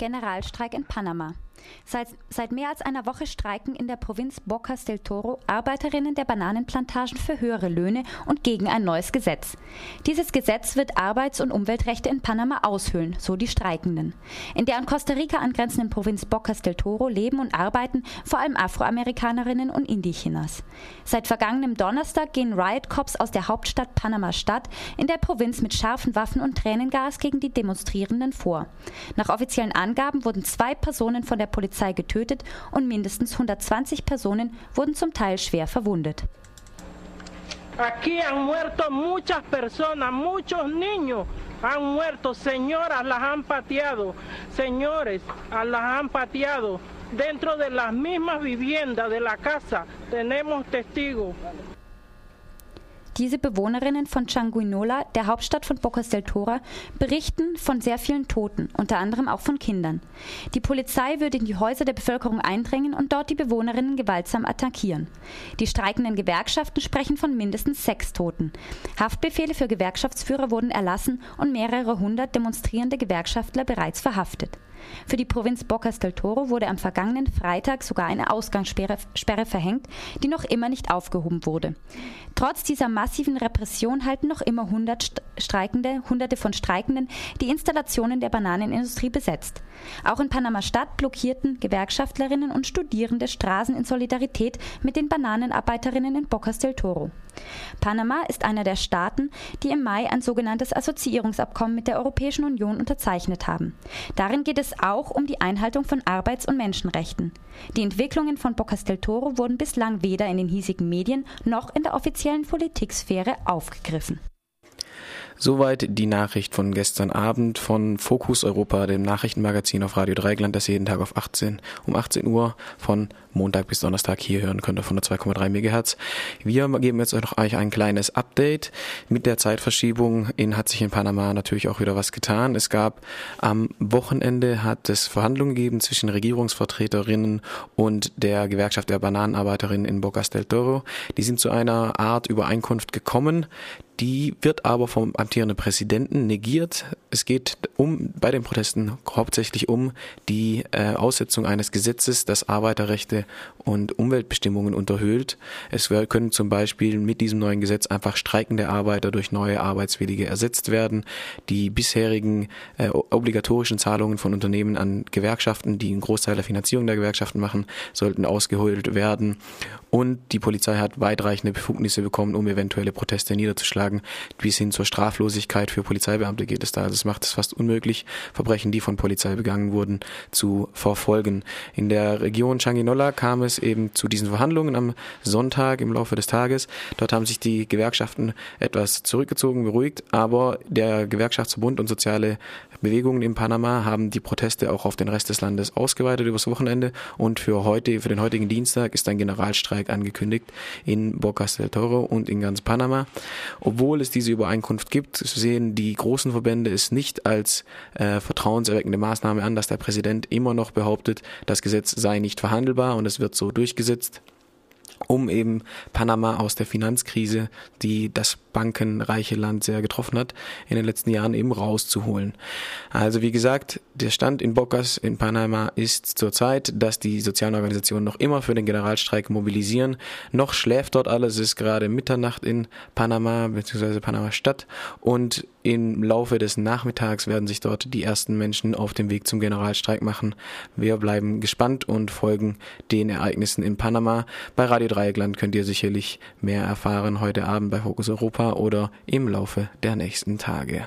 Generalstreik in Panama. Seit, seit, mehr als einer Woche streiken in der Provinz Bocas del Toro Arbeiterinnen der Bananenplantagen für höhere Löhne und gegen ein neues Gesetz. Dieses Gesetz wird Arbeits- und Umweltrechte in Panama aushöhlen, so die Streikenden. In der an Costa Rica angrenzenden Provinz Bocas del Toro leben und arbeiten vor allem Afroamerikanerinnen und Indigenas. Seit vergangenem Donnerstag gehen Riot Cops aus der Hauptstadt Panama-Stadt in der Provinz mit scharfen Waffen und Tränengas gegen die Demonstrierenden vor. Nach offiziellen Angaben wurden zwei Personen von der Polizei getötet und mindestens 120 Personen wurden zum Teil schwer verwundet. Aquí han muerto muchas personas, muchos niños han muerto, señoras las han pateado, señores las han pateado. Dentro de las mismas viviendas de la casa tenemos testigos. Diese Bewohnerinnen von Changuinola, der Hauptstadt von Bocas del Toro, berichten von sehr vielen Toten, unter anderem auch von Kindern. Die Polizei würde in die Häuser der Bevölkerung eindringen und dort die Bewohnerinnen gewaltsam attackieren. Die streikenden Gewerkschaften sprechen von mindestens sechs Toten. Haftbefehle für Gewerkschaftsführer wurden erlassen und mehrere hundert demonstrierende Gewerkschaftler bereits verhaftet. Für die Provinz Bocas del Toro wurde am vergangenen Freitag sogar eine Ausgangssperre Sperre verhängt, die noch immer nicht aufgehoben wurde. Trotz dieser massiven Repression halten noch immer hundert Streikende, Hunderte von Streikenden die Installationen der Bananenindustrie besetzt. Auch in Panama-Stadt blockierten Gewerkschaftlerinnen und Studierende Straßen in Solidarität mit den Bananenarbeiterinnen in Bocas del Toro. Panama ist einer der Staaten, die im Mai ein sogenanntes Assoziierungsabkommen mit der Europäischen Union unterzeichnet haben. Darin geht es auch um die Einhaltung von Arbeits- und Menschenrechten. Die Entwicklungen von Bocas del Toro wurden bislang weder in den hiesigen Medien noch in der offiziellen Politiksphäre aufgegriffen. Soweit die Nachricht von gestern Abend von Fokus Europa, dem Nachrichtenmagazin auf Radio Dreigland, das jeden Tag auf 18, um 18 Uhr von Montag bis Donnerstag hier hören könnt auf 102,3 MHz. Wir geben jetzt noch euch ein kleines Update. Mit der Zeitverschiebung in, hat sich in Panama natürlich auch wieder was getan. Es gab am Wochenende hat es Verhandlungen gegeben zwischen Regierungsvertreterinnen und der Gewerkschaft der Bananenarbeiterinnen in Bocas del Toro. Die sind zu einer Art Übereinkunft gekommen. Die wird aber vom amtierenden Präsidenten negiert. Es geht um bei den Protesten hauptsächlich um die äh, Aussetzung eines Gesetzes, das Arbeiterrechte und Umweltbestimmungen unterhöhlt. Es können zum Beispiel mit diesem neuen Gesetz einfach streikende Arbeiter durch neue Arbeitswillige ersetzt werden. Die bisherigen äh, obligatorischen Zahlungen von Unternehmen an Gewerkschaften, die einen Großteil der Finanzierung der Gewerkschaften machen, sollten ausgeholt werden. Und die Polizei hat weitreichende Befugnisse bekommen, um eventuelle Proteste niederzuschlagen. Bis hin zur Straflosigkeit für Polizeibeamte geht es da. Also es macht es fast unmöglich, Verbrechen, die von Polizei begangen wurden, zu verfolgen. In der Region Changuinola kam es eben zu diesen Verhandlungen am Sonntag im Laufe des Tages. Dort haben sich die Gewerkschaften etwas zurückgezogen, beruhigt, aber der Gewerkschaftsbund und soziale Bewegungen in Panama haben die Proteste auch auf den Rest des Landes ausgeweitet übers Wochenende und für heute, für den heutigen Dienstag ist ein Generalstreik angekündigt in Bocas del Toro und in ganz Panama. Obwohl es diese Übereinkunft gibt, sehen die großen Verbände es nicht als äh, vertrauenserweckende Maßnahme an, dass der Präsident immer noch behauptet, das Gesetz sei nicht verhandelbar und es wird so durchgesetzt um eben Panama aus der Finanzkrise, die das bankenreiche Land sehr getroffen hat, in den letzten Jahren eben rauszuholen. Also wie gesagt, der Stand in Bocas in Panama ist zurzeit, dass die sozialen Organisationen noch immer für den Generalstreik mobilisieren. Noch schläft dort alles, es ist gerade Mitternacht in Panama bzw. Panama Stadt und im Laufe des Nachmittags werden sich dort die ersten Menschen auf dem Weg zum Generalstreik machen. Wir bleiben gespannt und folgen den Ereignissen in Panama. Bei Radio Dreieckland könnt ihr sicherlich mehr erfahren heute Abend bei Fokus Europa oder im Laufe der nächsten Tage.